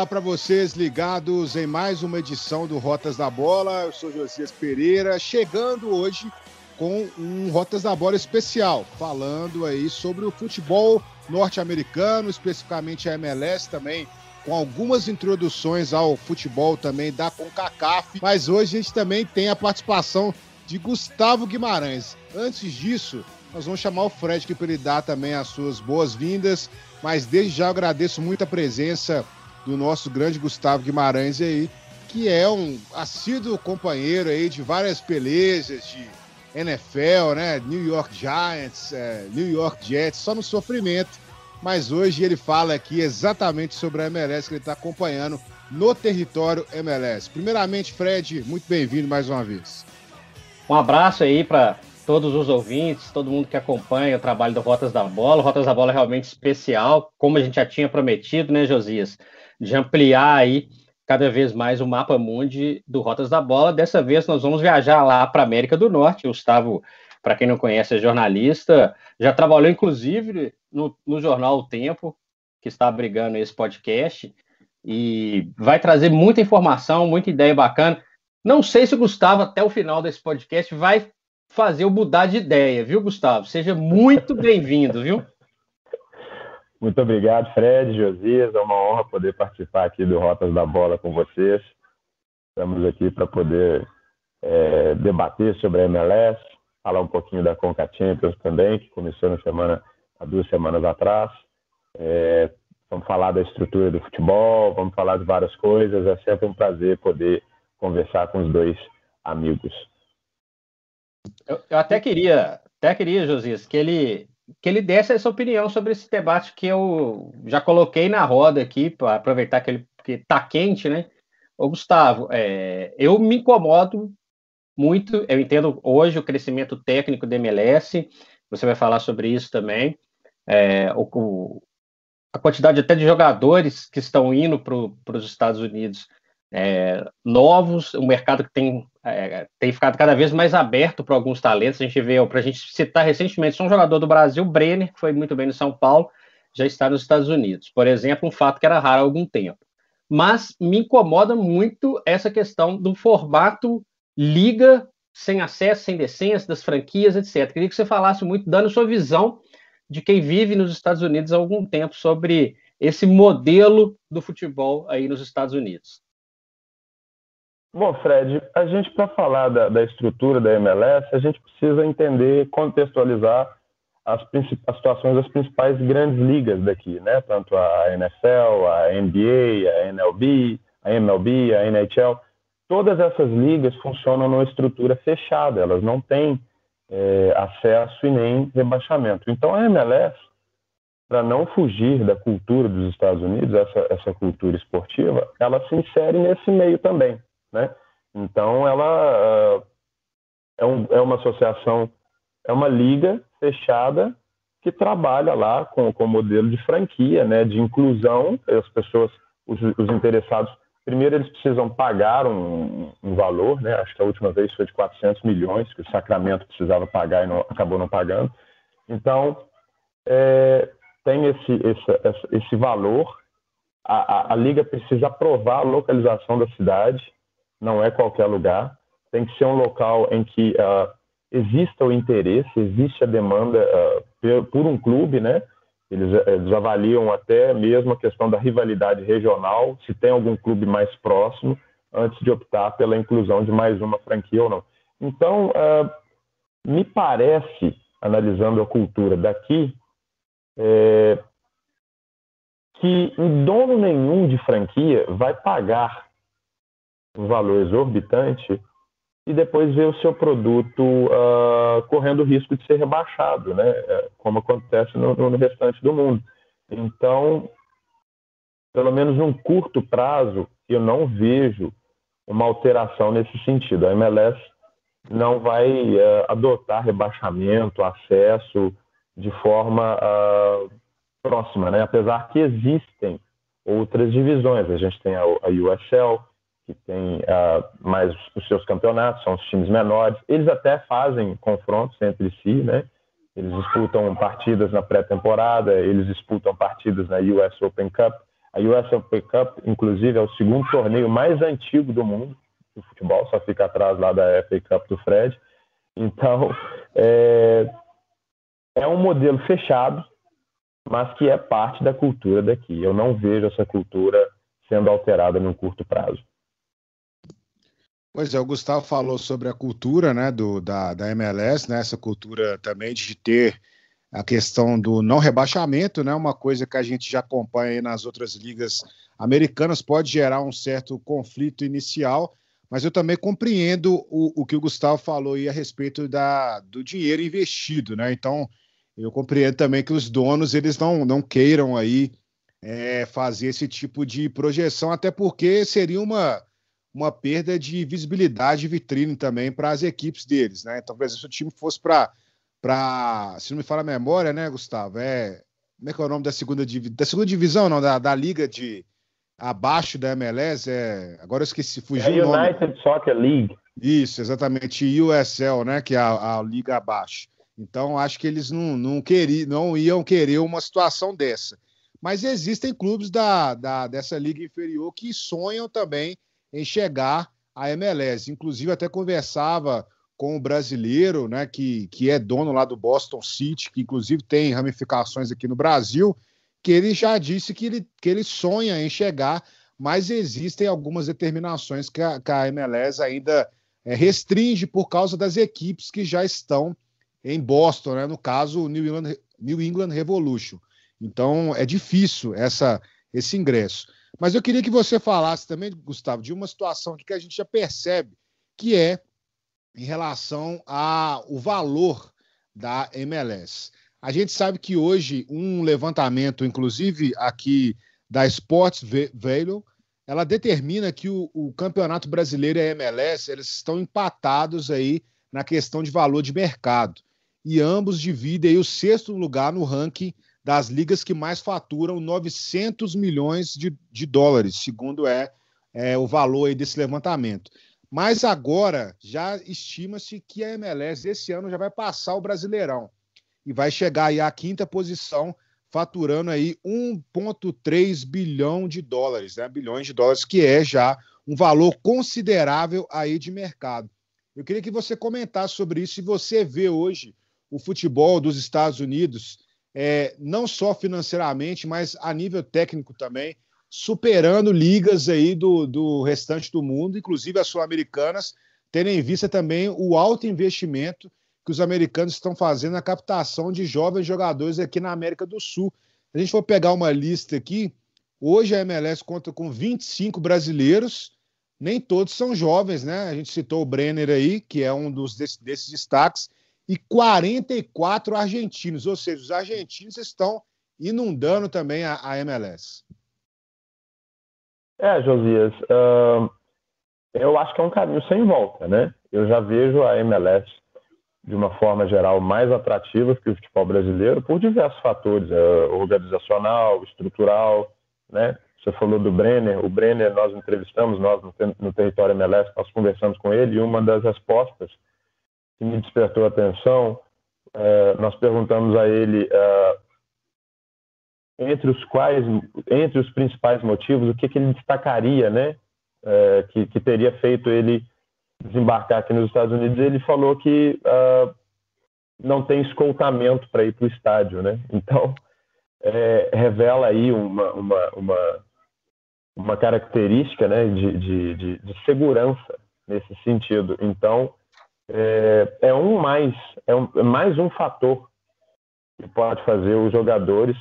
Olá para vocês ligados em mais uma edição do Rotas da Bola. Eu sou Josias Pereira, chegando hoje com um Rotas da Bola especial, falando aí sobre o futebol norte-americano, especificamente a MLS também, com algumas introduções ao futebol também da CONCACAF. Mas hoje a gente também tem a participação de Gustavo Guimarães. Antes disso, nós vamos chamar o Fred aqui para ele dar também as suas boas-vindas. Mas desde já agradeço muito a presença do nosso grande Gustavo Guimarães aí, que é um assíduo companheiro aí de várias pelejas de NFL, né? New York Giants, é, New York Jets, só no sofrimento. Mas hoje ele fala aqui exatamente sobre a MLS que ele está acompanhando no território MLS. Primeiramente, Fred, muito bem-vindo mais uma vez. Um abraço aí para todos os ouvintes, todo mundo que acompanha o trabalho do Rotas da Bola. O Rotas da Bola é realmente especial, como a gente já tinha prometido, né, Josias? De ampliar aí cada vez mais o mapa mundi do Rotas da Bola. Dessa vez nós vamos viajar lá para a América do Norte. O Gustavo, para quem não conhece, é jornalista, já trabalhou inclusive no, no jornal O Tempo, que está abrigando esse podcast, e vai trazer muita informação, muita ideia bacana. Não sei se o Gustavo, até o final desse podcast, vai fazer eu mudar de ideia, viu, Gustavo? Seja muito bem-vindo, viu? Muito obrigado, Fred, Josias. É uma honra poder participar aqui do Rotas da Bola com vocês. Estamos aqui para poder é, debater sobre a MLS, falar um pouquinho da Conca Champions também, que começou na semana, há duas semanas atrás. É, vamos falar da estrutura do futebol, vamos falar de várias coisas. É sempre um prazer poder conversar com os dois amigos. Eu, eu até queria, até queria, Josias, que ele que ele desse essa opinião sobre esse debate que eu já coloquei na roda aqui, para aproveitar que ele está quente, né? Ô, Gustavo, é, eu me incomodo muito, eu entendo hoje o crescimento técnico do MLS, você vai falar sobre isso também, é, o, o, a quantidade até de jogadores que estão indo para os Estados Unidos é, novos, um mercado que tem, é, tem ficado cada vez mais aberto para alguns talentos. A gente vê, para a gente citar recentemente, só um jogador do Brasil, Brenner, que foi muito bem no São Paulo, já está nos Estados Unidos. Por exemplo, um fato que era raro há algum tempo. Mas me incomoda muito essa questão do formato liga sem acesso, sem decência, das franquias, etc. Queria que você falasse muito, dando sua visão de quem vive nos Estados Unidos há algum tempo sobre esse modelo do futebol aí nos Estados Unidos. Bom, Fred, a gente, para falar da, da, estrutura da MLS, a gente precisa entender, contextualizar as, as, situações das principais grandes ligas daqui, né? Tanto a NFL, a NBA, a NLB, a MLB, a NHL. Todas essas ligas funcionam numa estrutura fechada, elas não têm é, acesso e nem rebaixamento. Então, a MLS, para não fugir da cultura dos Estados Unidos, essa, essa cultura esportiva, ela se insere nesse meio também né? Então, ela uh, é, um, é, uma associação, é uma liga fechada que trabalha lá com, com modelo de franquia, né, de inclusão. As pessoas, os, os interessados, primeiro eles precisam pagar um, um, valor, né? Acho que a última vez foi de 400 milhões que o Sacramento precisava pagar e não, acabou não pagando. Então, é, tem esse, esse, esse valor. A, a, a liga precisa aprovar a localização da cidade não é qualquer lugar, tem que ser um local em que uh, exista o interesse, existe a demanda uh, por um clube, né? Eles, eles, avaliam até mesmo a questão da rivalidade regional, se tem algum clube mais próximo, antes de optar pela inclusão de mais uma franquia ou não. Então, uh, me parece, analisando a cultura daqui, é, que um dono nenhum de franquia vai pagar um valor exorbitante e depois ver o seu produto uh, correndo risco de ser rebaixado, né? É, como acontece no, no, restante do mundo. Então, pelo menos num curto prazo, eu não vejo uma alteração nesse sentido. A MLS não vai uh, adotar rebaixamento, acesso de forma uh, próxima, né? apesar que existem outras divisões. A gente tem a, a USL, que tem uh, mais os seus campeonatos, são os times menores. Eles até fazem confrontos entre si, né? Eles disputam partidas na pré-temporada, eles disputam partidas na US Open Cup. A USFP Cup, inclusive, é o segundo torneio mais antigo do mundo do futebol, só fica atrás lá da FA Cup do Fred. Então, é, é um modelo fechado, mas que é parte da cultura daqui. Eu não vejo essa cultura sendo alterada num curto prazo. Pois é, o Gustavo falou sobre a cultura né, do, da, da MLS, né, essa cultura também de ter a questão do não rebaixamento, né, uma coisa que a gente já acompanha nas outras ligas americanas, pode gerar um certo conflito inicial, mas eu também compreendo o, o que o Gustavo falou aí a respeito da, do dinheiro investido, né? Então, eu compreendo também que os donos eles não, não queiram aí é, fazer esse tipo de projeção, até porque seria uma, uma perda de visibilidade e vitrine também para as equipes deles, né? Então, por exemplo, se o time fosse para, se não me fala a memória, né, Gustavo? É, como é que é o nome da segunda, da segunda divisão, não, da, da liga de abaixo da MLS? É, agora eu esqueci, fugiu é o United nome. Soccer League. Isso, exatamente, USL, né, que é a, a liga abaixo. Então, acho que eles não, não, queriam, não iam querer uma situação dessa. Mas existem clubes da, da, dessa liga inferior que sonham também em chegar à MLS. Inclusive, até conversava com o brasileiro, né, que, que é dono lá do Boston City, que inclusive tem ramificações aqui no Brasil, que ele já disse que ele, que ele sonha em chegar, mas existem algumas determinações que a, que a MLS ainda é, restringe por causa das equipes que já estão em Boston, né, no caso, o New England, New England Revolution. Então, é difícil essa, esse ingresso. Mas eu queria que você falasse também, Gustavo, de uma situação que a gente já percebe, que é em relação ao valor da MLS. A gente sabe que hoje um levantamento, inclusive aqui da Sports Value, ela determina que o, o, Campeonato Brasileiro e a MLS eles estão empatados aí na questão de valor de mercado. E ambos dividem o sexto lugar no ranking das ligas que mais faturam 900 milhões de, de dólares, segundo é, é o valor desse levantamento. Mas agora já estima-se que a MLS esse ano já vai passar o Brasileirão e vai chegar aí à quinta posição, faturando aí 1,3 bilhão de dólares, né? Bilhões de dólares, que é já um valor considerável aí de mercado. Eu queria que você comentasse sobre isso. Se você vê hoje o futebol dos Estados Unidos é, não só financeiramente, mas a nível técnico também, superando ligas aí do, do restante do mundo, inclusive as sul-americanas, tendo em vista também o alto investimento que os americanos estão fazendo na captação de jovens jogadores aqui na América do Sul. Se a gente for pegar uma lista aqui, hoje a MLS conta com 25 brasileiros, nem todos são jovens, né? A gente citou o Brenner aí, que é um dos desses, desses destaques, e 44 argentinos, ou seja, os argentinos estão inundando também a, a MLS. É, Josias, uh, eu acho que é um caminho sem volta, né? Eu já vejo a MLS de uma forma geral mais atrativa que o futebol brasileiro por diversos fatores, uh, organizacional, estrutural, né? Você falou do Brenner, o Brenner nós entrevistamos, nós no, no território MLS, nós conversamos com ele e uma das respostas que me despertou a atenção, é, nós perguntamos a ele é, entre os quais, entre os principais motivos, o que, que ele destacaria, né, é, que, que, teria feito ele desembarcar aqui nos Estados Unidos. Ele falou que é, não tem escoltamento para ir para o estádio, né? Então é, revela aí uma, uma, uma, uma característica, né, de, de, de, de segurança nesse sentido. Então é, é um mais, é, um, é mais um fator que pode fazer os jogadores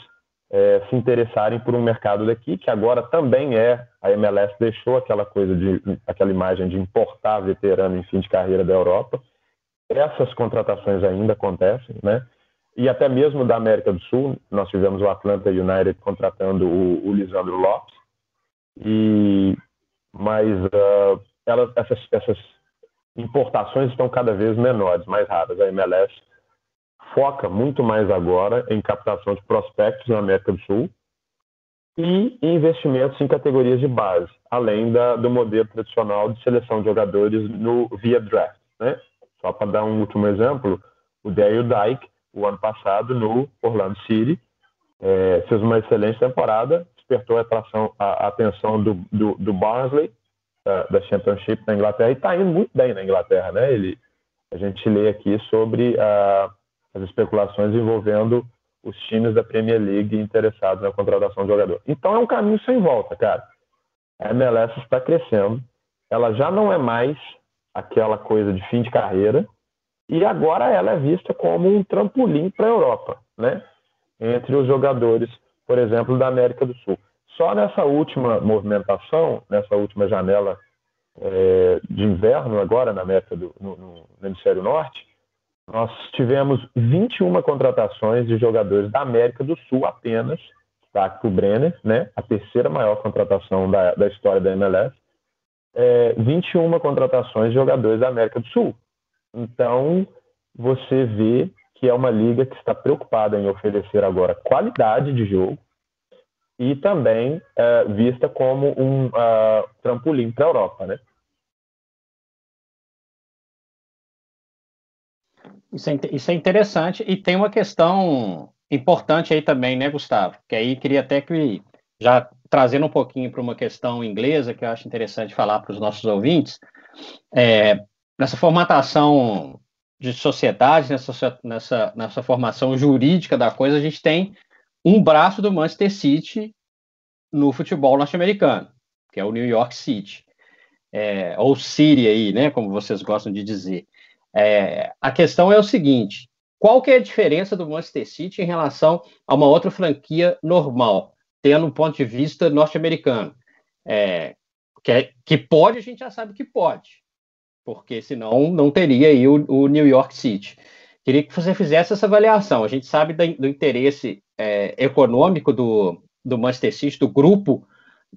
é, se interessarem por um mercado daqui, que agora também é, a MLS deixou aquela coisa de, aquela imagem de importar veterano em fim de carreira da Europa. Essas contratações ainda acontecem, né? E até mesmo da América do Sul, nós tivemos o Atlanta United contratando o, o Lisandro Lopes, e mas uh, essas, essas importações estão cada vez menores, mais raras. A MLS foca muito mais agora em captação de prospectos na América do Sul e investimentos em categorias de base, além da, do modelo tradicional de seleção de jogadores no via draft. Né? Só para dar um último exemplo, o Dale Dyke, o ano passado no Orlando City, é, fez uma excelente temporada, despertou a, atração, a atenção do, do, do Barnsley, da, da, Championship da Inglaterra, e está indo muito bem na Inglaterra. Né? Ele, a gente lê aqui sobre uh, as especulações envolvendo os times da Premier League interessados na contratação de jogador. Então é um caminho sem volta, cara. A MLS está crescendo, ela já não é mais aquela coisa de fim de carreira, e agora ela é vista como um trampolim para a Europa, né? Entre os jogadores, por exemplo, da América do Sul. Só nessa última movimentação, nessa última janela é, de inverno agora na América do no, no, hemisfério norte, nós tivemos 21 contratações de jogadores da América do Sul apenas, destaque para o Brenner, né? A terceira maior contratação da, da história da MLS. É, 21 contratações de jogadores da América do Sul. Então, você vê que é uma liga que está preocupada em oferecer agora qualidade de jogo e também é, vista como um uh, trampolim para a Europa, né? Isso é, isso é interessante e tem uma questão importante aí também, né, Gustavo? Que aí queria até que já trazendo um pouquinho para uma questão inglesa que eu acho interessante falar para os nossos ouvintes. É, nessa formatação de sociedade, nessa, nessa, nessa formação jurídica da coisa, a gente tem um braço do Manchester City no futebol norte-americano, que é o New York City, é, ou City aí, né, como vocês gostam de dizer. É, a questão é o seguinte: qual que é a diferença do Manchester City em relação a uma outra franquia normal, tendo um ponto de vista norte-americano? É, que, é, que pode, a gente já sabe que pode, porque senão não teria aí o, o New York City. Queria que você fizesse essa avaliação. A gente sabe do, do interesse é, econômico do, do Manchester City, do grupo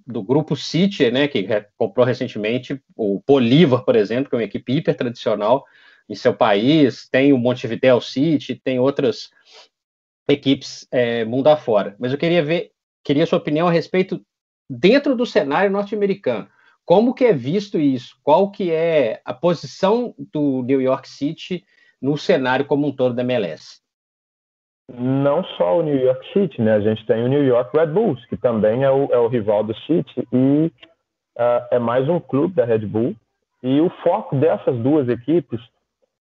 do grupo City, né, que comprou recentemente o Bolívar, por exemplo, que é uma equipe hiper tradicional em seu país, tem o Montevideo City, tem outras equipes é, mundo afora. Mas eu queria ver, queria sua opinião a respeito dentro do cenário norte-americano. Como que é visto isso? Qual que é a posição do New York City no cenário como um todo da MLS? Não só o New York City, né? A gente tem o New York Red Bulls, que também é o, é o rival do City e uh, é mais um clube da Red Bull. E o foco dessas duas equipes,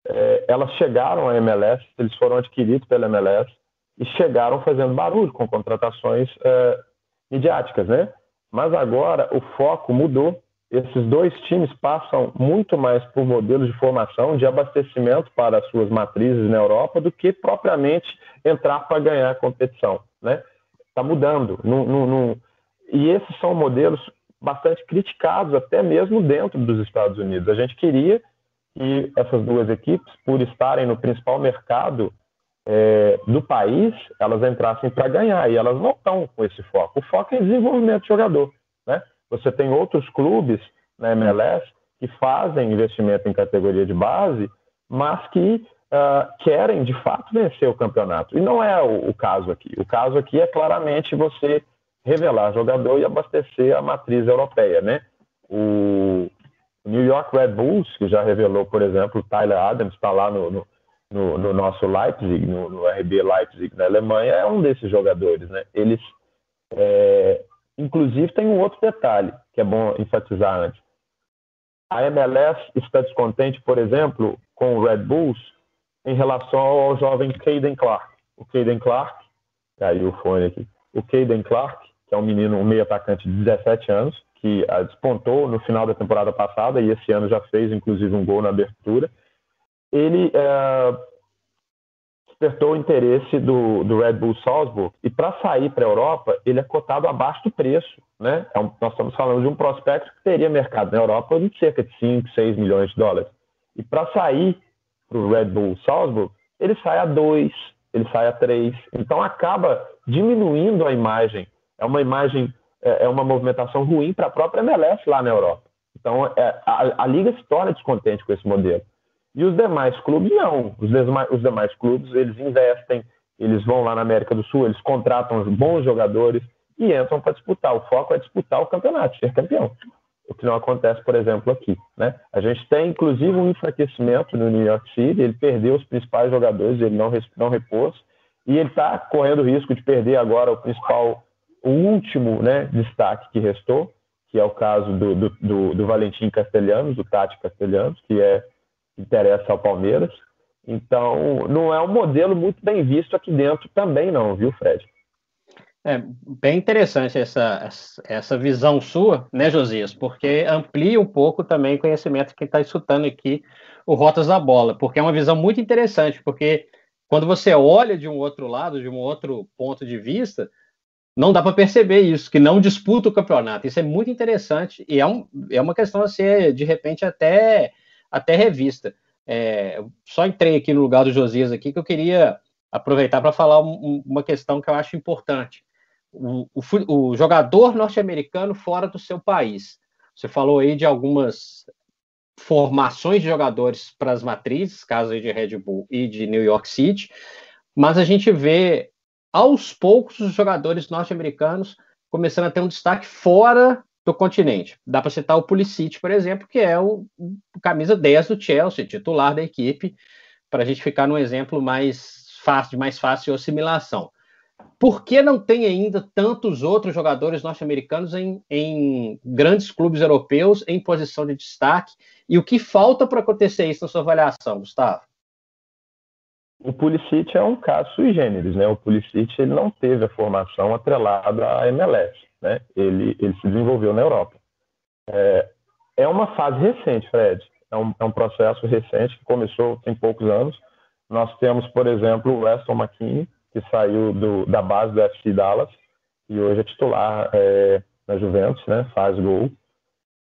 é, elas chegaram à MLS, eles foram adquiridos pela MLS e chegaram fazendo barulho com contratações é, midiáticas, né? Mas agora o foco mudou. Esses dois times passam muito mais por modelos de formação, de abastecimento para as suas matrizes na Europa, do que propriamente entrar para ganhar a competição. Né? Está mudando. E esses são modelos bastante criticados, até mesmo dentro dos Estados Unidos. A gente queria que essas duas equipes, por estarem no principal mercado é, do país, elas entrassem para ganhar, e elas não estão com esse foco. O foco é desenvolvimento de jogador. Né? Você tem outros clubes na MLS que fazem investimento em categoria de base, mas que uh, querem de fato vencer o campeonato. E não é o, o, caso aqui. O caso aqui é claramente você revelar jogador e abastecer a matriz europeia. Né? O New York Red Bulls, que já revelou, por exemplo, o Tyler Adams, está lá no, no no, no nosso Leipzig, no, no, RB Leipzig na Alemanha, é um desses jogadores. Né? Eles, é, inclusive, tem um outro detalhe que é bom enfatizar antes. A MLS está descontente, por exemplo, com o Red Bulls em relação ao jovem Caden Clark. O Caden Clark, caiu o fone aqui, o Caden Clark, que é um menino, um meio atacante de 17 anos, que ah, despontou no final da temporada passada e esse ano já fez, inclusive, um gol na abertura ele é, despertou o interesse do, do Red Bull Salzburg e para sair para a Europa ele é cotado abaixo do preço, né? É um, nós estamos falando de um prospecto que teria mercado na Europa de cerca de 5, 6 milhões de dólares. E para sair para o Red Bull Salzburg ele sai a 2, ele sai a 3. Então acaba diminuindo a imagem. É uma imagem, é, é uma movimentação ruim para a própria MLS lá na Europa. Então é, a, a liga se torna descontente com esse modelo. E os demais clubes não. Os demais, os demais clubes eles investem, eles vão lá na América do Sul, eles contratam bons jogadores e entram para disputar. O foco é disputar o campeonato, ser campeão. O que não acontece, por exemplo, aqui. Né? A gente tem, inclusive, um enfraquecimento no New York City. Ele perdeu os principais jogadores, ele não, não repôs. E ele está correndo o risco de perder agora o principal o último né, destaque que restou, que é o caso do, do, do, do Valentim Castelhanos, do Tati Castelhanos, que é interessa ao Palmeiras. Então, não é um modelo muito bem visto aqui dentro também, não, viu, Fred? É bem interessante essa, essa visão sua, né, Josias? Porque amplia um pouco também o conhecimento que está escutando aqui o Rotas da Bola, porque é uma visão muito interessante, porque quando você olha de um outro lado, de um outro ponto de vista, não dá para perceber isso, que não disputa o campeonato. Isso é muito interessante e é, um, é uma questão a ser, de repente, até, até revista. É, só entrei aqui no lugar do Josias aqui, que eu queria aproveitar para falar um, uma questão que eu acho importante. O, o, o jogador norte-americano fora do seu país. Você falou aí de algumas formações de jogadores para as matrizes, caso de Red Bull e de New York City, mas a gente vê aos poucos os jogadores norte-americanos começando a ter um destaque fora do continente. Dá para citar o Pulisic, por exemplo, que é o, camisa 10 do Chelsea, titular da equipe, para a gente ficar num exemplo mais fácil, de mais fácil assimilação. Por que não tem ainda tantos outros jogadores norte-americanos em, em, grandes clubes europeus em posição de destaque? E o que falta para acontecer isso na sua avaliação, Gustavo? O Pulisic é um caso sui generis, né? O Pulisic ele não teve a formação atrelada à MLS, né? Ele, ele se desenvolveu na Europa. É, é uma fase recente, Fred. É um, é um processo recente que começou tem poucos anos. Nós temos, por exemplo, o Weston McKinney, que saiu do, da base do FC Dallas e hoje é titular é, na Juventus, né? Faz gol.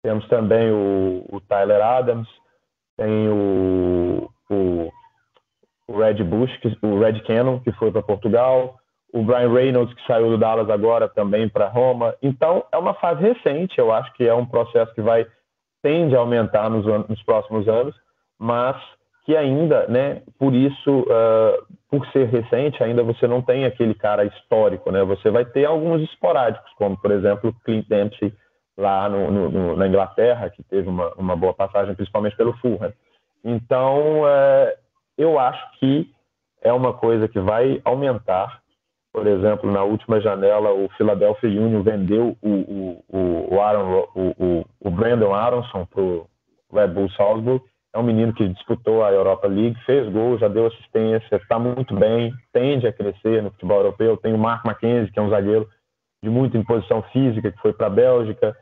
Temos também o, o Tyler Adams, tem o, o o Red Bush, que, o Red Cannon, que foi para Portugal, o Brian Reynolds, que saiu do Dallas agora também para Roma. Então, é uma fase recente, eu acho que é um processo que vai tende a aumentar nos, nos próximos anos, mas que ainda, né, por isso, uh, por ser recente, ainda você não tem aquele cara histórico, né? Você vai ter alguns esporádicos, como, por exemplo, Clint Dempsey lá no, no, na Inglaterra, que teve uma, uma boa passagem, principalmente pelo Fulham. Então, uh, eu acho que é uma coisa que vai aumentar. Por exemplo, na última janela, o Philadelphia Union vendeu o, o, o, Aaron, o, o Brandon Aronson para o Red Bull Salzburg. É um menino que disputou a Europa League, fez gol, já deu assistência, está muito bem, tende a crescer no futebol europeu. Tem o Mark McKenzie, que é um zagueiro de muita imposição física, que foi para a Bélgica.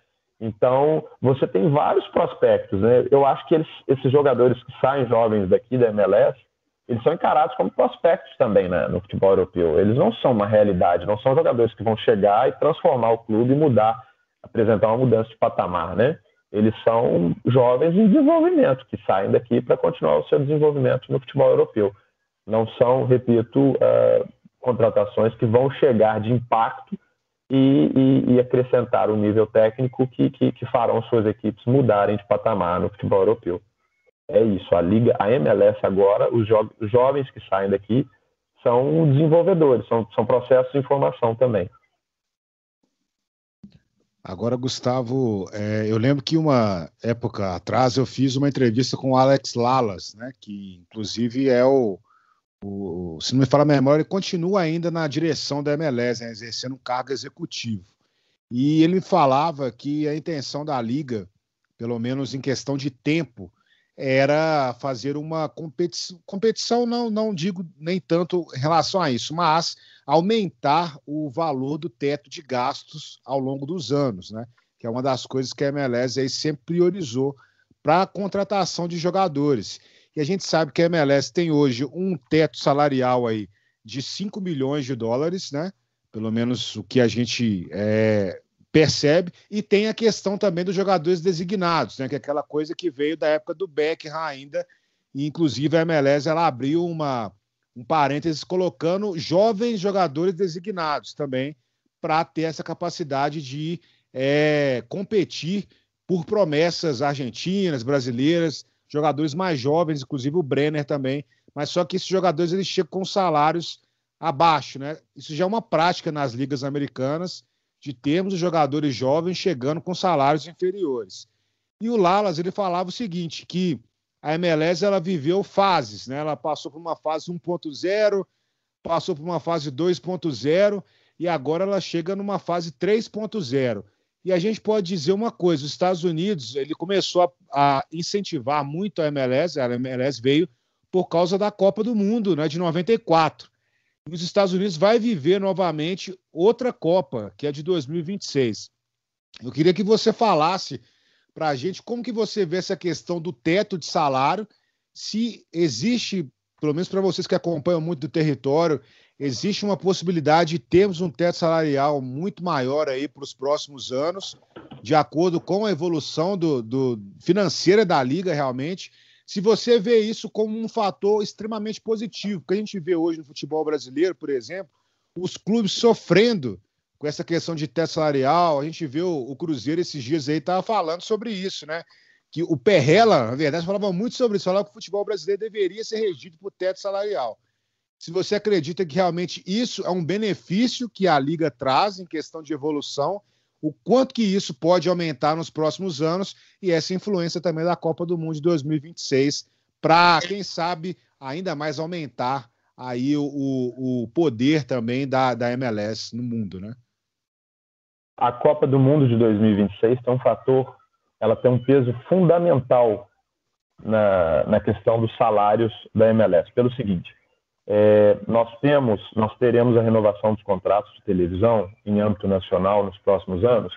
Então, você tem vários prospectos, né? Eu acho que eles, esses jogadores que saem jovens daqui da MLS, eles são encarados como prospectos também né, no futebol europeu. Eles não são uma realidade, não são jogadores que vão chegar e transformar o clube e mudar, apresentar uma mudança de patamar, né? Eles são jovens em desenvolvimento, que saem daqui para continuar o seu desenvolvimento no futebol europeu. Não são, repito, uh, contratações que vão chegar de impacto e, e, e acrescentar um nível técnico que, que, que farão suas equipes mudarem de patamar no futebol europeu é isso. A liga, a MLS agora, os, jo os jovens que saem daqui são desenvolvedores, são, são processos de informação também. Agora, Gustavo, é, eu lembro que uma época atrás eu fiz uma entrevista com o Alex Lalas, né, que inclusive é o, o se não me fala a memória, ele continua ainda na direção da MLS, né, exercendo um cargo executivo. E ele falava que a intenção da liga, pelo menos em questão de tempo, era fazer uma competição, competição não, não digo nem tanto em relação a isso, mas aumentar o valor do teto de gastos ao longo dos anos, né? Que é uma das coisas que a MLS aí sempre priorizou para a contratação de jogadores. E a gente sabe que a MLS tem hoje um teto salarial aí de 5 milhões de dólares, né? Pelo menos o que a gente é, percebe. E tem a questão também dos jogadores designados, né? Que é aquela coisa que veio da época do Beckham ainda. E, inclusive, a MLS ela abriu uma, um parênteses colocando jovens jogadores designados também para ter essa capacidade de é, competir por promessas argentinas, brasileiras, jogadores mais jovens, inclusive o Brenner também. Mas só que esses jogadores eles chegam com salários abaixo, né? Isso já é uma prática nas ligas americanas de termos os jogadores jovens chegando com salários inferiores. E o Lalas ele falava o seguinte, que a MLS ela viveu fases, né? Ela passou por uma fase 1.0, passou por uma fase 2.0 e agora ela chega numa fase 3.0. E a gente pode dizer uma coisa: os Estados Unidos ele começou a, a, incentivar muito a MLS, a MLS veio por causa da Copa do Mundo né, de 94. E os Estados Unidos vai viver novamente outra Copa, que é de 2026. Eu queria que você falasse para a gente como que você vê essa questão do teto de salário, se existe, pelo menos para vocês que acompanham muito do território, existe uma possibilidade de termos um teto salarial muito maior aí para os próximos anos, de acordo com a evolução do, do, financeira da liga realmente. Se você vê isso como um fator extremamente positivo, porque a gente vê hoje no futebol brasileiro, por exemplo, os clubes sofrendo com essa questão de teto salarial, a gente vê o, o Cruzeiro esses dias aí estava falando sobre isso, né? Que o Perrela, na verdade, falava muito sobre isso, falava que o futebol brasileiro deveria ser regido por teto salarial se você acredita que realmente isso é um benefício que a Liga traz em questão de evolução, o quanto que isso pode aumentar nos próximos anos e essa influência também da Copa do Mundo de 2026 para, quem sabe, ainda mais aumentar aí o, o poder também da, da MLS no mundo, né? A Copa do Mundo de 2026 tem um fator, ela tem um peso fundamental na, na questão dos salários da MLS, pelo seguinte, é, nós temos, nós teremos a renovação dos contratos de televisão em âmbito nacional nos próximos anos,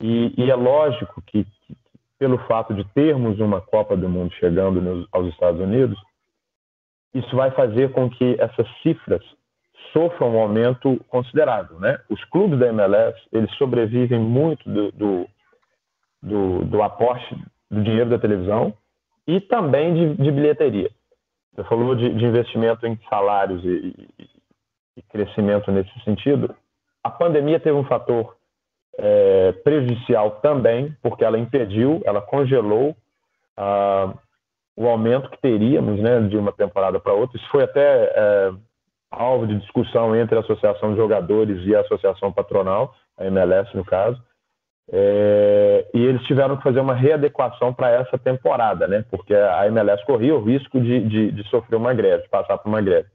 e, e é lógico que, que, pelo fato de termos uma Copa do Mundo chegando nos, aos Estados Unidos, isso vai fazer com que essas cifras sofram um aumento considerável, né? Os clubes da MLS eles sobrevivem muito do, do, do, do aporte do dinheiro da televisão e também de, de bilheteria. Você falou de, de investimento em salários e, e, e, crescimento nesse sentido. A pandemia teve um fator é, prejudicial também, porque ela impediu, ela congelou ah, o aumento que teríamos né, de uma temporada para outra. Isso foi até é, alvo de discussão entre a Associação de Jogadores e a Associação Patronal, a MLS no caso. É, e eles tiveram que fazer uma readequação para essa temporada, né? Porque a MLS corria o risco de, de, de, sofrer uma greve, de passar por uma greve.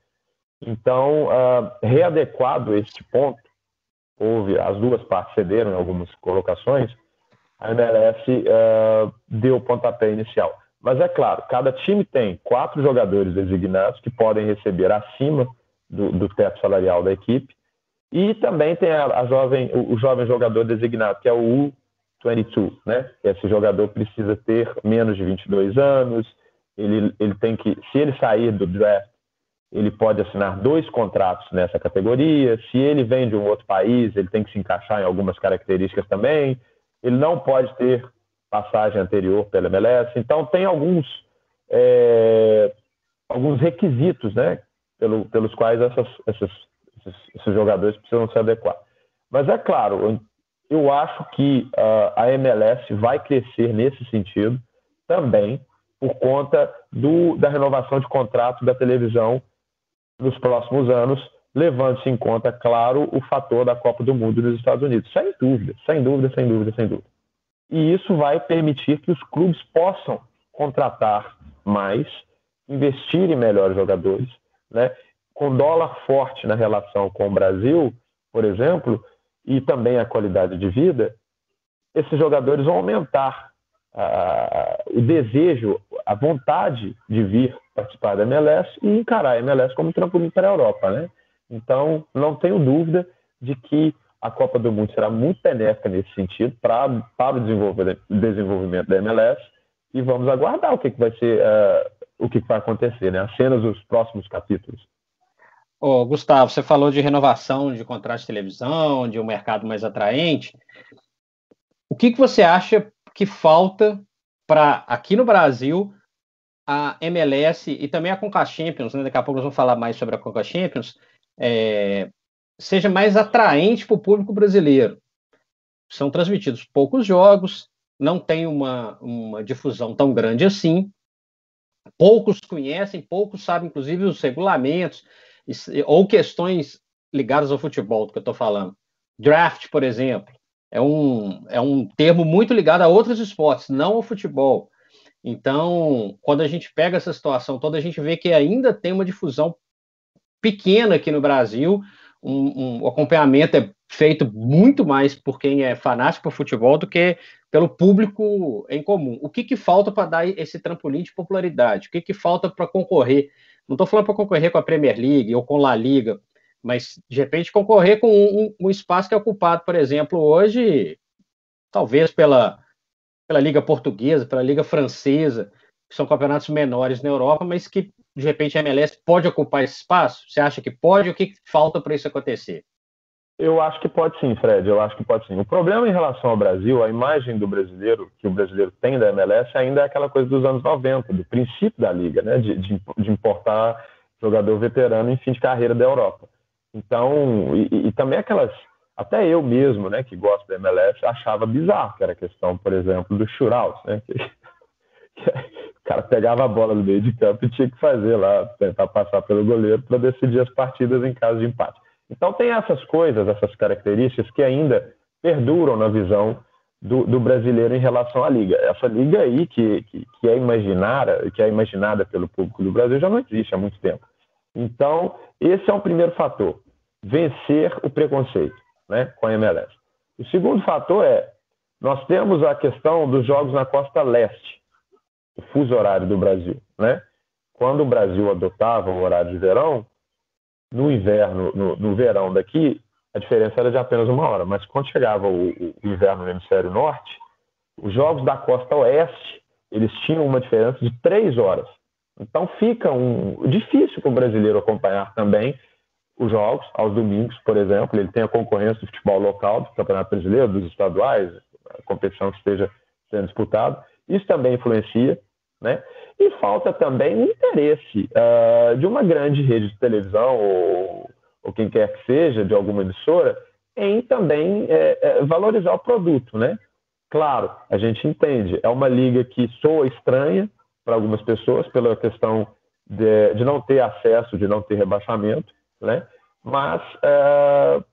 Então, uh, readequado este ponto, houve as duas partes cederam em algumas colocações, a MLS uh, ah, deu o pontapé inicial. Mas é claro, cada time tem quatro jogadores designados que podem receber acima do, do teto salarial da equipe e também tem a, a jovem, o, o, jovem jogador designado, que é o U22, né? Esse jogador precisa ter menos de 22 anos, ele, ele tem que, se ele sair do draft, ele pode assinar dois contratos nessa categoria. Se ele vem de um outro país, ele tem que se encaixar em algumas características também. Ele não pode ter passagem anterior pela MLS. Então, tem alguns, é, alguns requisitos né, pelo, pelos quais essas, essas esses, esses jogadores precisam se adequar. Mas é claro, eu acho que uh, a MLS vai crescer nesse sentido também por conta do, da renovação de contrato da televisão nos próximos anos, levando-se em conta, claro, o fator da Copa do Mundo nos Estados Unidos. Sem dúvida, sem dúvida, sem dúvida, sem dúvida. E isso vai permitir que os clubes possam contratar mais, investir em melhores jogadores, né? Com dólar forte na relação com o Brasil, por exemplo, e também a qualidade de vida, esses jogadores vão aumentar o desejo, a vontade de vir participar da MLS e encarar a MLS como trampolim para a Europa, né? Então, não tenho dúvida de que a Copa do Mundo será muito benéfica nesse sentido para, para o desenvolvimento, da MLS e vamos aguardar o que, que vai ser, uh, o que vai acontecer, né? As cenas dos próximos capítulos. Ô, Gustavo, você falou de renovação de contrato de televisão, de um mercado mais atraente. O que, que você acha que falta para, aqui no Brasil, a MLS e também a Conca Champions, né? daqui a pouco nós vamos falar mais sobre a Conca Champions, é, seja mais atraente para o público brasileiro? São transmitidos poucos jogos, não tem uma, uma difusão tão grande assim, poucos conhecem, poucos sabem, inclusive, os regulamentos, ou questões ligadas ao futebol, do que eu estou falando. Draft, por exemplo, é um, é um termo muito ligado a outros esportes, não ao futebol. Então, quando a gente pega essa situação toda, a gente vê que ainda tem uma difusão pequena aqui no Brasil, um, um acompanhamento é feito muito mais por quem é fanático por futebol do que pelo público em comum. O que, que falta para dar esse trampolim de popularidade? O que, que falta para concorrer? Não estou falando para concorrer com a Premier League ou com La Liga, mas de repente concorrer com um, um, espaço que é ocupado, por exemplo, hoje, talvez pela, pela Liga Portuguesa, pela Liga Francesa, que são campeonatos menores na Europa, mas que de repente a MLS pode ocupar esse espaço? Você acha que pode? O que falta para isso acontecer? Eu acho que pode sim, Fred. Eu acho que pode sim. O problema em relação ao Brasil, a imagem do brasileiro, que o brasileiro tem da MLS, ainda é aquela coisa dos anos 90, do princípio da liga, né? De, de, de importar jogador veterano em fim de carreira da Europa. Então, e, e, também aquelas. Até eu mesmo, né, que gosto da MLS, achava bizarro, que era a questão, por exemplo, do shootout, né? Que, que, o cara pegava a bola no meio de campo e tinha que fazer lá, tentar passar pelo goleiro para decidir as partidas em caso de empate. Então tem essas coisas, essas características que ainda perduram na visão do, do brasileiro em relação à liga. Essa liga aí que, que, que, é imaginada, que é imaginada pelo público do Brasil já não existe há muito tempo. Então esse é o primeiro fator, vencer o preconceito, né, com a MLS. O segundo fator é nós temos a questão dos jogos na costa leste, o fuso horário do Brasil, né? Quando o Brasil adotava o horário de verão, no inverno, no, no, verão daqui, a diferença era de apenas uma hora. Mas quando chegava o, o, inverno no hemisfério norte, os jogos da costa oeste, eles tinham uma diferença de três horas. Então fica um, difícil para o brasileiro acompanhar também os jogos aos domingos, por exemplo. Ele tem a concorrência do futebol local, do Campeonato Brasileiro, dos estaduais, a competição que esteja sendo disputada. Isso também influencia. Né? E falta também o interesse uh, de uma grande rede de televisão ou, ou, quem quer que seja, de alguma emissora, em também é, é, valorizar o produto. Né? Claro, a gente entende, é uma liga que soa estranha para algumas pessoas pela questão de, de, não ter acesso, de não ter rebaixamento, né? mas uh,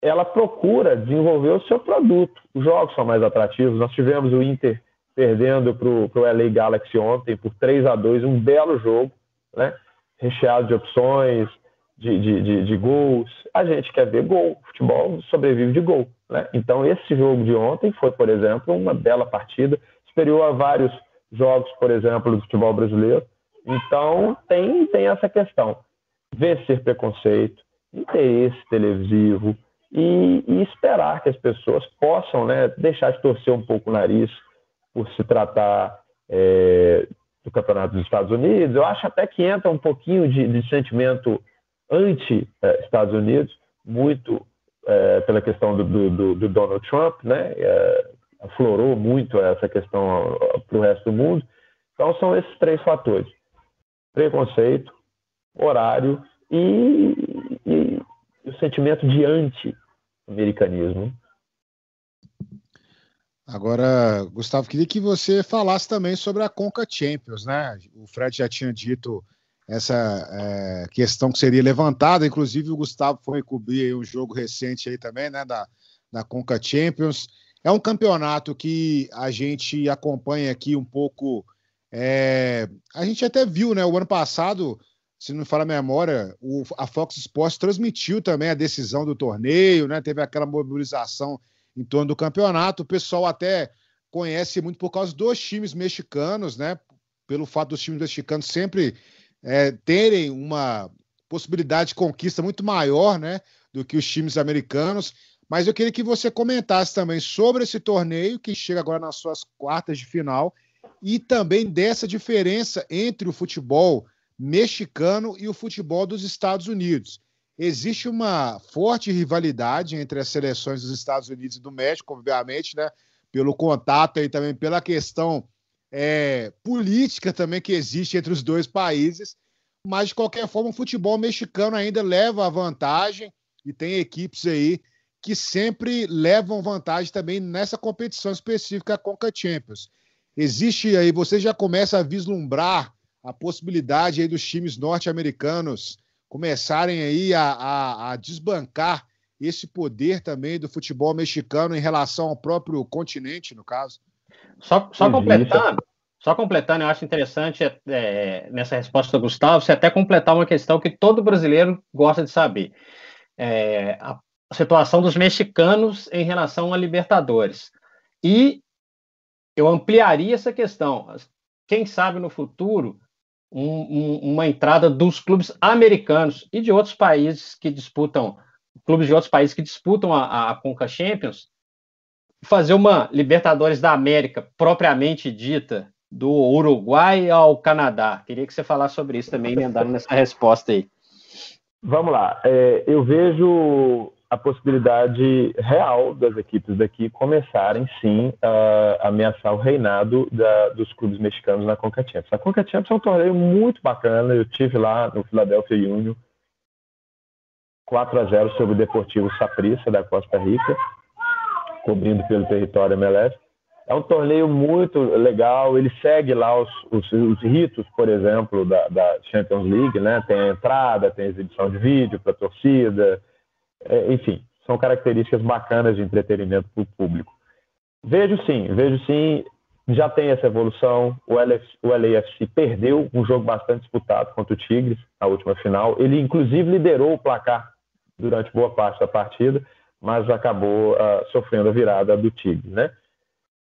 ela procura desenvolver o seu produto. Os jogos são mais atrativos. Nós tivemos o Inter perdendo para o LA Galaxy ontem por 3 a 2 um belo jogo, né? recheado de opções, de, de, de, de, gols. A gente quer ver gol, futebol sobrevive de gol. Né? Então, esse jogo de ontem foi, por exemplo, uma bela partida, superior a vários jogos, por exemplo, do futebol brasileiro. Então, tem, tem essa questão. Vencer preconceito, interesse televisivo e, e esperar que as pessoas possam né, deixar de torcer um pouco o nariz por se tratar é, do Campeonato dos Estados Unidos. Eu acho até que entra um pouquinho de, de sentimento anti-Estados Unidos, muito é, pela questão do, do, do, Donald Trump, né? É, aflorou muito essa questão para o resto do mundo. Então, são esses três fatores: preconceito, horário e, e, e o sentimento de anti-americanismo. Agora, Gustavo, queria que você falasse também sobre a Conca Champions, né? O Fred já tinha dito essa é, questão que seria levantada, inclusive o Gustavo foi cobrir um jogo recente aí também, né, da, da Conca Champions. É um campeonato que a gente acompanha aqui um pouco. É, a gente até viu, né? O ano passado, se não me fala a memória, o, a Fox Sports transmitiu também a decisão do torneio, né? Teve aquela mobilização em torno do campeonato. O pessoal até conhece muito por causa dos times mexicanos, né? Pelo fato dos times mexicanos sempre é, terem uma possibilidade de conquista muito maior, né? Do que os times americanos. Mas eu queria que você comentasse também sobre esse torneio que chega agora nas suas quartas de final e também dessa diferença entre o futebol mexicano e o futebol dos Estados Unidos existe uma forte rivalidade entre as seleções dos Estados Unidos e do México, obviamente, né? Pelo contato e também pela questão é, política também que existe entre os dois países. Mas, de qualquer forma, o futebol mexicano ainda leva a vantagem e tem equipes aí que sempre levam vantagem também nessa competição específica Conca Champions. Existe aí, você já começa a vislumbrar a possibilidade aí dos times norte-americanos começarem aí a, a, a desbancar esse poder também do futebol mexicano em relação ao próprio continente, no caso? Só, só completando, só completando, eu acho interessante é, nessa resposta do Gustavo, você até completar uma questão que todo brasileiro gosta de saber. é, a situação dos mexicanos em relação a Libertadores. E eu ampliaria essa questão. Quem sabe no futuro um, um, uma entrada dos clubes americanos e de outros países que disputam, clubes de outros países que disputam a, a Conca Champions, fazer uma Libertadores da América propriamente dita, do Uruguai ao Canadá. Queria que você falasse sobre isso também, emendando nessa resposta aí. Vamos lá. É, eu vejo a possibilidade real das equipes daqui começarem sim a ameaçar o reinado da, dos clubes mexicanos na Conca Champions. A Conca Champions é um torneio muito bacana. Eu tive lá no Philadelphia Union 4 a 0 sobre o Deportivo Saprissa da Costa Rica, cobrindo pelo território MLS. É um torneio muito legal. Ele segue lá os, os, os ritos, por exemplo, da, da, Champions League, né? Tem a entrada, tem a exibição de vídeo para a torcida é, enfim, são características bacanas de entretenimento para o público. Vejo sim, vejo sim, já tem essa evolução. O, LF, o LAFC perdeu um jogo bastante disputado contra o Tigres na última final. Ele, inclusive, liderou o placar durante boa parte da partida, mas acabou uh, sofrendo a virada do Tigres, né?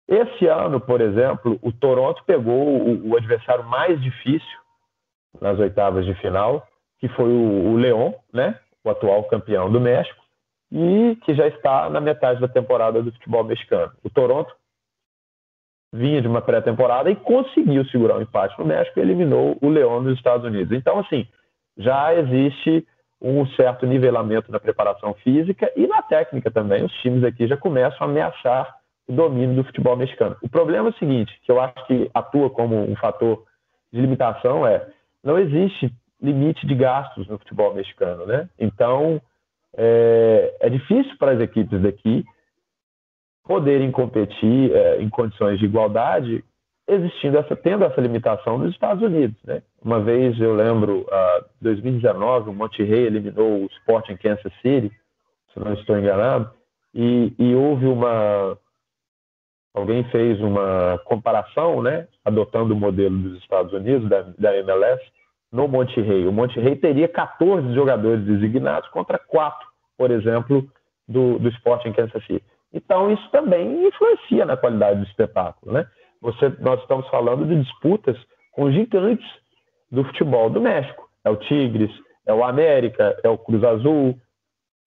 Esse ano, por exemplo, o Toronto pegou o, o adversário mais difícil nas oitavas de final, que foi o, o León, né? O atual campeão do México, e que já está na metade da temporada do futebol mexicano. O Toronto vinha de uma pré-temporada e conseguiu segurar o um empate no México e eliminou o Leão dos Estados Unidos. Então, assim, já existe um certo nivelamento na preparação física e na técnica também. Os times aqui já começam a ameaçar o domínio do futebol mexicano. O problema é o seguinte, que eu acho que atua como um fator de limitação é não existe limite de gastos no futebol mexicano, né? Então, é, é difícil para as equipes daqui poderem competir é, em condições de igualdade, existindo essa, tendo essa limitação nos Estados Unidos, né? Uma vez eu lembro, uh, 2019, o Monterrey eliminou o Sporting Kansas City, se não estou enganado, e, e houve uma alguém fez uma comparação, né, adotando o modelo dos Estados Unidos da, da MLS no Monte Rei. O Monte Rei teria 14 jogadores designados contra 4, por exemplo, do, do Sporting Kansas City. Então, isso também influencia na qualidade do espetáculo. Né? Você, nós estamos falando de disputas com gigantes do futebol do México. É o Tigres, é o América, é o Cruz Azul,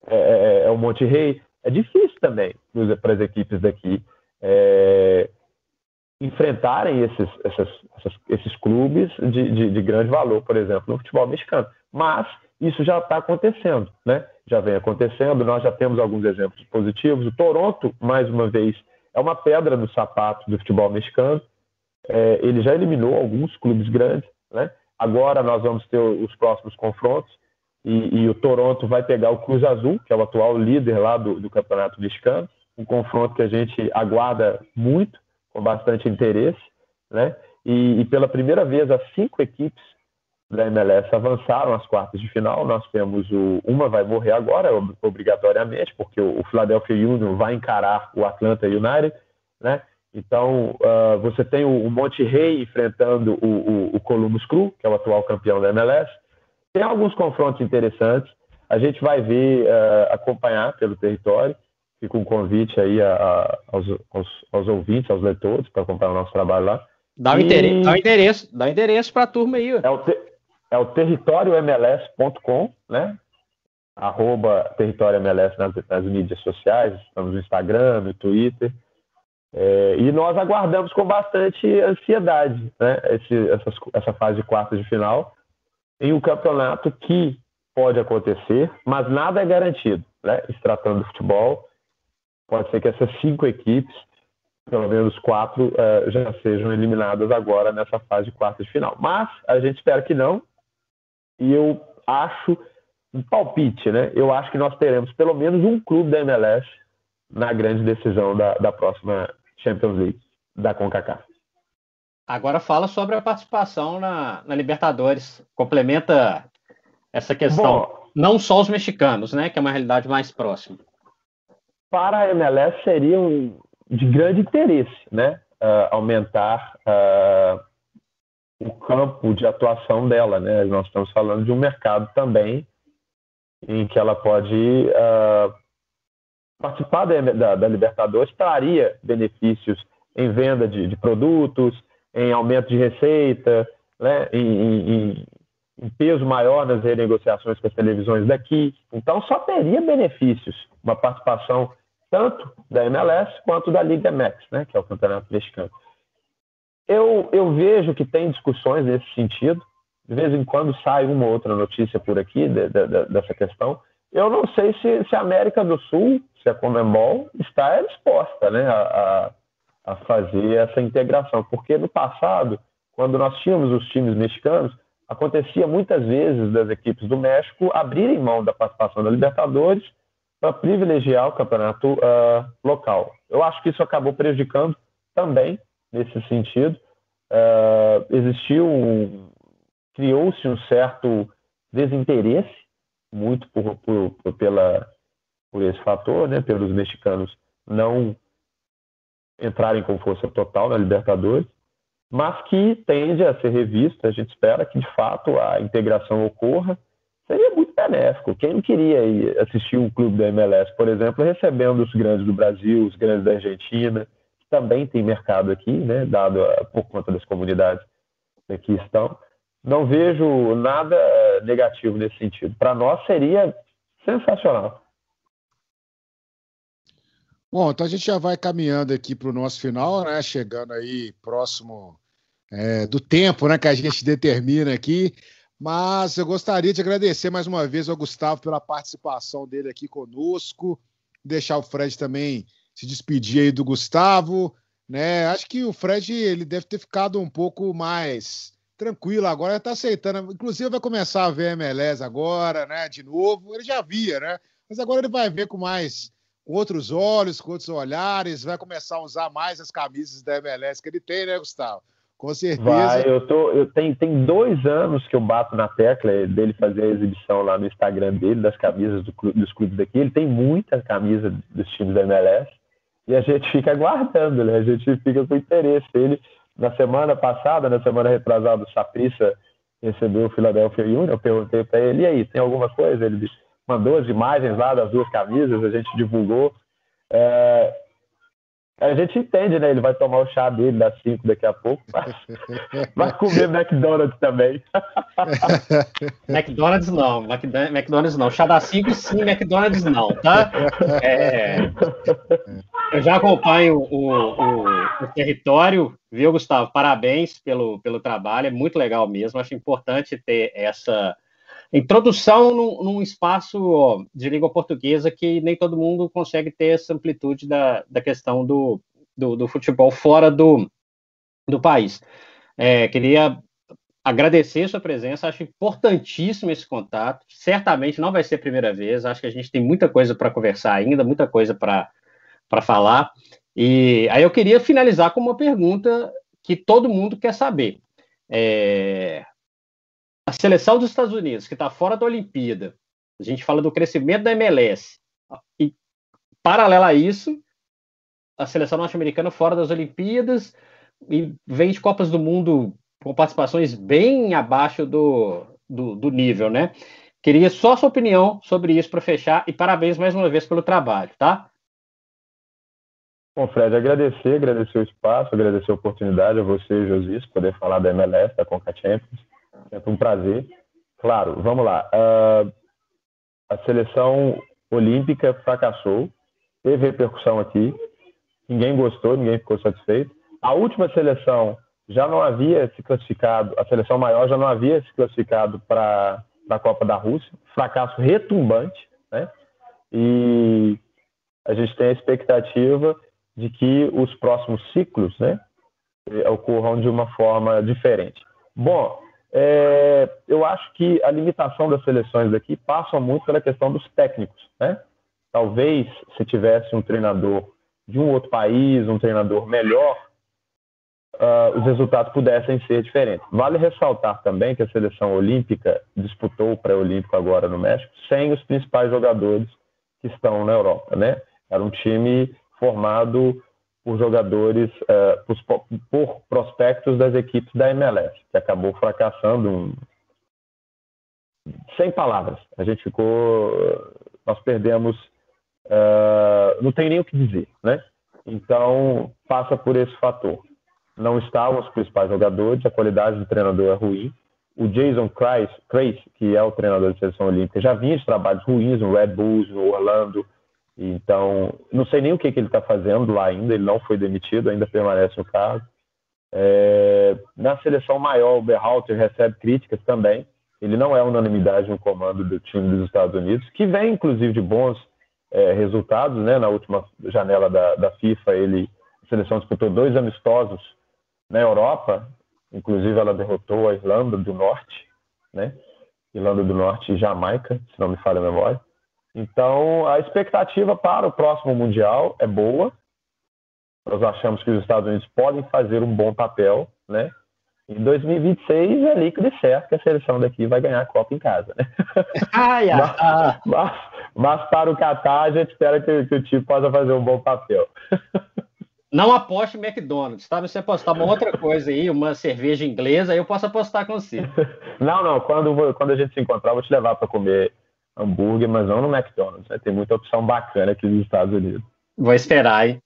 é, é, é o Monte Rei. É difícil também para as equipes daqui é, enfrentarem esses, essas, essas, esses clubes de, de, de, grande valor, por exemplo, no futebol mexicano. Mas isso já está acontecendo, né? Já vem acontecendo, nós já temos alguns exemplos positivos. O Toronto, mais uma vez, é uma pedra no sapato do futebol mexicano. É, ele já eliminou alguns clubes grandes, né? Agora nós vamos ter os próximos confrontos e, e, o Toronto vai pegar o Cruz Azul, que é o atual líder lá do, do campeonato mexicano. Um confronto que a gente aguarda muito com bastante interesse, né? E, e, pela primeira vez as cinco equipes da MLS avançaram às quartas de final. Nós temos o uma vai morrer agora obrigatoriamente porque o, Philadelphia Union vai encarar o Atlanta United, né? Então uh, você tem o, o Monte Rey enfrentando o, o, o Columbus Crew, que é o atual campeão da MLS. Tem alguns confrontos interessantes. A gente vai ver, uh, acompanhar pelo território. Fica um convite aí a, a, aos, aos, aos, ouvintes, aos leitores, para acompanhar o nosso trabalho lá. Dá o um endereço, dá um endereço, dá um endereço para a turma aí. É o, te, é o territóriomls.com, né? Arroba territóriomls nas, nas mídias sociais, estamos no Instagram, no Twitter. É, e nós aguardamos com bastante ansiedade né, esse, essas, essa fase de quartas de final em um campeonato que pode acontecer, mas nada é garantido. Né? Se tratando de futebol, pode ser que essas cinco equipes, pelo menos quatro, uh, já sejam eliminadas agora nessa fase de quartas de final. Mas a gente espera que não. E eu acho um palpite, né? Eu acho que nós teremos pelo menos um clube da MLS na grande decisão da, da próxima Champions League da CONCACAF. Agora fala sobre a participação na, na Libertadores. Complementa essa questão. Bom, não só os mexicanos, né? Que é uma realidade mais próxima para a MLS seriam de grande interesse, né? Uh, aumentar uh, o campo de atuação dela, né? Nós estamos falando de um mercado também em que ela pode uh, participar da, da, da, Libertadores, traria benefícios em venda de, de produtos, em aumento de receita, né, em, em, em, peso maior nas renegociações com as televisões daqui. Então, só teria benefícios uma participação tanto da MLS quanto da Liga MX, né, que é o campeonato mexicano. Eu, eu vejo que tem discussões nesse sentido. De vez em quando sai uma ou outra notícia por aqui de, de, de, dessa questão. Eu não sei se, se, a América do Sul, se a Comembol, está disposta né, a, a fazer essa integração. Porque no passado, quando nós tínhamos os times mexicanos, acontecia muitas vezes das equipes do México abrirem mão da participação da Libertadores para privilegiar o campeonato uh, local. Eu acho que isso acabou prejudicando também nesse sentido. Uh, existiu, criou-se um certo desinteresse, muito por, por, por, pela, por esse fator, né, pelos mexicanos não entrarem com força total na Libertadores, mas que tende a ser revista. A gente espera que, de fato, a integração ocorra. Seria muito benéfico. Quem não queria assistir um clube da MLS, por exemplo, recebendo os grandes do Brasil, os grandes da Argentina, também tem mercado aqui, né, dado a, por conta das comunidades que estão. Não vejo nada eh, negativo nesse sentido. Para nós seria sensacional. Bom, então a gente já vai caminhando aqui para o nosso final, né? Chegando aí próximo é, do tempo, né? Que a gente determina aqui. Mas eu gostaria de agradecer mais uma vez ao Gustavo pela participação dele aqui conosco. Deixar o Fred também se despedir aí do Gustavo, né? Acho que o Fred ele deve ter ficado um pouco mais tranquilo agora, está aceitando. Inclusive vai começar a ver MLS agora, né? De novo, ele já via, né? Mas agora ele vai ver com mais com outros olhos, com outros olhares, vai começar a usar mais as camisas da MLS que ele tem, né, Gustavo? Com certeza. Vai, eu tô, eu tenho, tem dois anos que eu bato na tecla dele fazer a exibição lá no Instagram dele das camisas do, dos clubes daqui. Ele tem muita camisa dos times da MLS e a gente fica aguardando, né? A gente fica com interesse. Ele, na semana passada, na semana retrasada, o Saprissa recebeu o Philadelphia Union, eu perguntei para ele, e aí, tem alguma coisa? Ele mandou as imagens lá das duas camisas, a gente divulgou. É, a gente entende, né? Ele vai tomar o chá dele das 5 daqui a pouco, mas vai comer McDonald's também. McDonald's não, McDonald's não. Chá das 5 sim, McDonald's não, tá? É, eu já acompanho o, o, o, território, viu, Gustavo? Parabéns pelo, pelo trabalho, é muito legal mesmo. Acho importante ter essa introdução num, num, espaço de língua portuguesa que nem todo mundo consegue ter essa amplitude da, da questão do, do, do futebol fora do, do país. É, queria agradecer sua presença, acho importantíssimo esse contato. Certamente não vai ser a primeira vez, acho que a gente tem muita coisa para conversar ainda, muita coisa para falar. E aí eu queria finalizar com uma pergunta que todo mundo quer saber. É, seleção dos Estados Unidos, que está fora da Olimpíada, a gente fala do crescimento da MLS, e paralela a isso, a seleção norte-americana fora das Olimpíadas e vem de Copas do Mundo com participações bem abaixo do, do, do nível, né? Queria só sua opinião sobre isso para fechar e parabéns mais uma vez pelo trabalho, tá? Bom, Fred, agradecer, agradecer o espaço, agradecer a oportunidade a você, Josis, poder falar da MLS, da Conca Champions. É um prazer. Claro, vamos lá. Uh, a seleção olímpica fracassou, teve repercussão aqui, ninguém gostou, ninguém ficou satisfeito. A última seleção já não havia se classificado, a seleção maior já não havia se classificado para a Copa da Rússia, fracasso retumbante, né? E a gente tem a expectativa de que os próximos ciclos, né, ocorram de uma forma diferente. Bom, é, eu acho que a limitação das seleções daqui passa muito pela questão dos técnicos, né? Talvez se tivesse um treinador de um outro país, um treinador melhor, uh, os resultados pudessem ser diferentes. Vale ressaltar também que a seleção olímpica disputou o pré-olímpico agora no México sem os principais jogadores que estão na Europa, né? Era um time formado por jogadores, uh, por, por, prospectos das equipes da MLS, que acabou fracassando. Um... sem palavras. A gente ficou, nós perdemos, uh, não tem nem o que dizer, né? Então passa por esse fator. Não estavam os principais jogadores, a qualidade do treinador é ruim. O Jason Kreis, que é o treinador da seleção olímpica, já vinha de trabalhos ruins no Red Bulls, no Orlando. Então, não sei nem o que, que ele está fazendo lá ainda. Ele não foi demitido, ainda permanece no cargo. É, na seleção maior, o Berhalter recebe críticas também. Ele não é unanimidade no comando do time dos Estados Unidos, que vem inclusive de bons é, resultados. Né? Na última janela da, da FIFA, ele, a seleção disputou dois amistosos na Europa, inclusive ela derrotou a Irlanda do Norte, né? Irlanda do Norte e Jamaica, se não me falha a memória. Então, a expectativa para o próximo Mundial é boa, nós achamos que os Estados Unidos podem fazer um bom papel, né? Em 2026 é líquido e certo que a seleção daqui vai ganhar a Copa em casa, né? Ai, mas, mas, mas, para o Catar, a gente espera que, que o time possa fazer um bom papel. Não aposte McDonald's, tá? Você apostar uma outra coisa aí, uma cerveja inglesa, aí eu posso apostar com você. Não, não. Quando, quando a gente se encontrar, eu vou te levar para comer hambúrguer, mas não no McDonald's. Né? Tem muita opção bacana aqui nos Estados Unidos. Vou esperar, hein?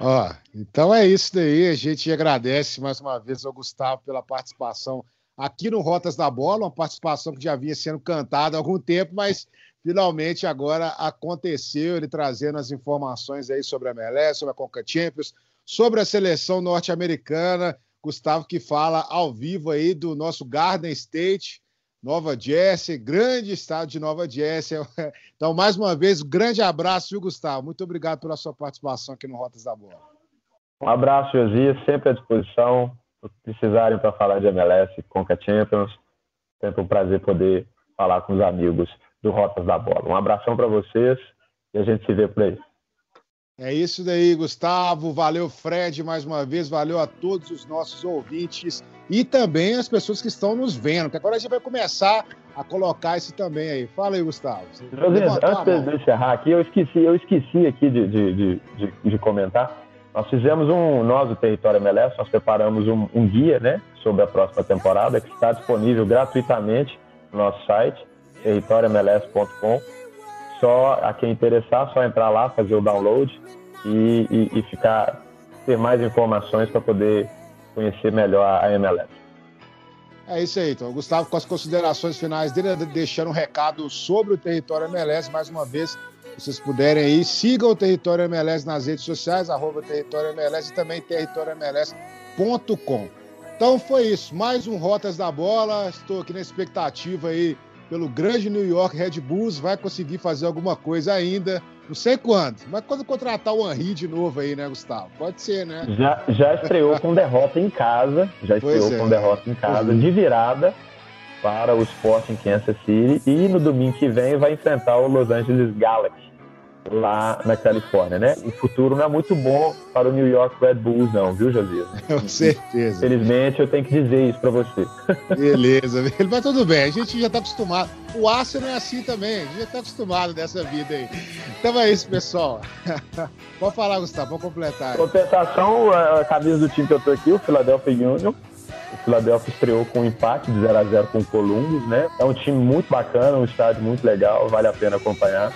Ó, então é isso daí. A gente agradece mais uma vez ao Gustavo pela participação aqui no Rotas da Bola, uma participação que já vinha sendo cantada há algum tempo, mas finalmente agora aconteceu, ele trazendo as informações aí sobre a MLS, sobre a Conca Champions, sobre a seleção norte-americana. Gustavo que fala ao vivo aí do nosso Garden State, Nova Jersey, grande estado de Nova Jersey. Então, mais uma vez, um grande abraço, viu, Gustavo? Muito obrigado pela sua participação aqui no Rotas da Bola. Um abraço, Josias, sempre à disposição. Se precisarem para falar de MLS, Conca Champions, sempre um prazer poder falar com os amigos do Rotas da Bola. Um abração para vocês e a gente se vê por aí. É isso daí, Gustavo. Valeu, Fred, mais uma vez. Valeu a todos os nossos ouvintes e também as pessoas que estão nos vendo, que agora a gente vai começar a colocar isso também aí. Fala aí, Gustavo. Antes de encerrar aqui, eu esqueci, eu esqueci aqui de, de, de, de, comentar. Nós fizemos um, nós do Território MLS, nós preparamos um, um guia, né, sobre a próxima temporada, que está disponível gratuitamente no nosso site, territoriomls.com. Só a quem interessar, só entrar lá, fazer o download e, e, e ficar ter mais informações para poder conhecer melhor a MLS. É isso aí, então. O Gustavo, com as considerações finais dele, deixando um recado sobre o território MLS, mais uma vez, vocês puderem aí, sigam o Território MLS nas redes sociais, arroba Território MLS e também territoriomls.com. Então foi isso, mais um Rotas da Bola. Estou aqui na expectativa aí pelo grande New York Red Bulls, vai conseguir fazer alguma coisa ainda. Não sei quando, mas quando contratar o Henry de novo aí, né, Gustavo? Pode ser, né? Já, já estreou com derrota em casa, já estreou é. com derrota em casa, uhum. de virada para o Sporting Kansas City e no domingo que vem vai enfrentar o Los Angeles Galaxy lá na Califórnia, né? O futuro não é muito bom para o New York Red Bulls, não, viu, Josias? Com certeza. Felizmente eu tenho que dizer isso para você. Beleza, mas tudo bem, a gente já está acostumado. O Arsenal é assim também, a gente já está acostumado dessa vida aí. Então é isso, pessoal. Pode falar, Gustavo, vamos completar. Compensação, a camisa do time que eu tô aqui, o Philadelphia Union. O Philadelphia estreou com um empate de 0 a 0 com o Columbus, né? É um time muito bacana, um estádio muito legal, vale a pena acompanhar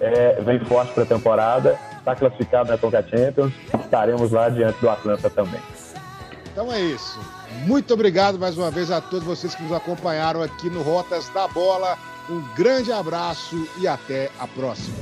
é, vem forte para a temporada, está classificado na Conca Champions, estaremos lá diante do Atlanta também. Então é isso. Muito obrigado mais uma vez a todos vocês que nos acompanharam aqui no Rotas da Bola. Um grande abraço e até a próxima.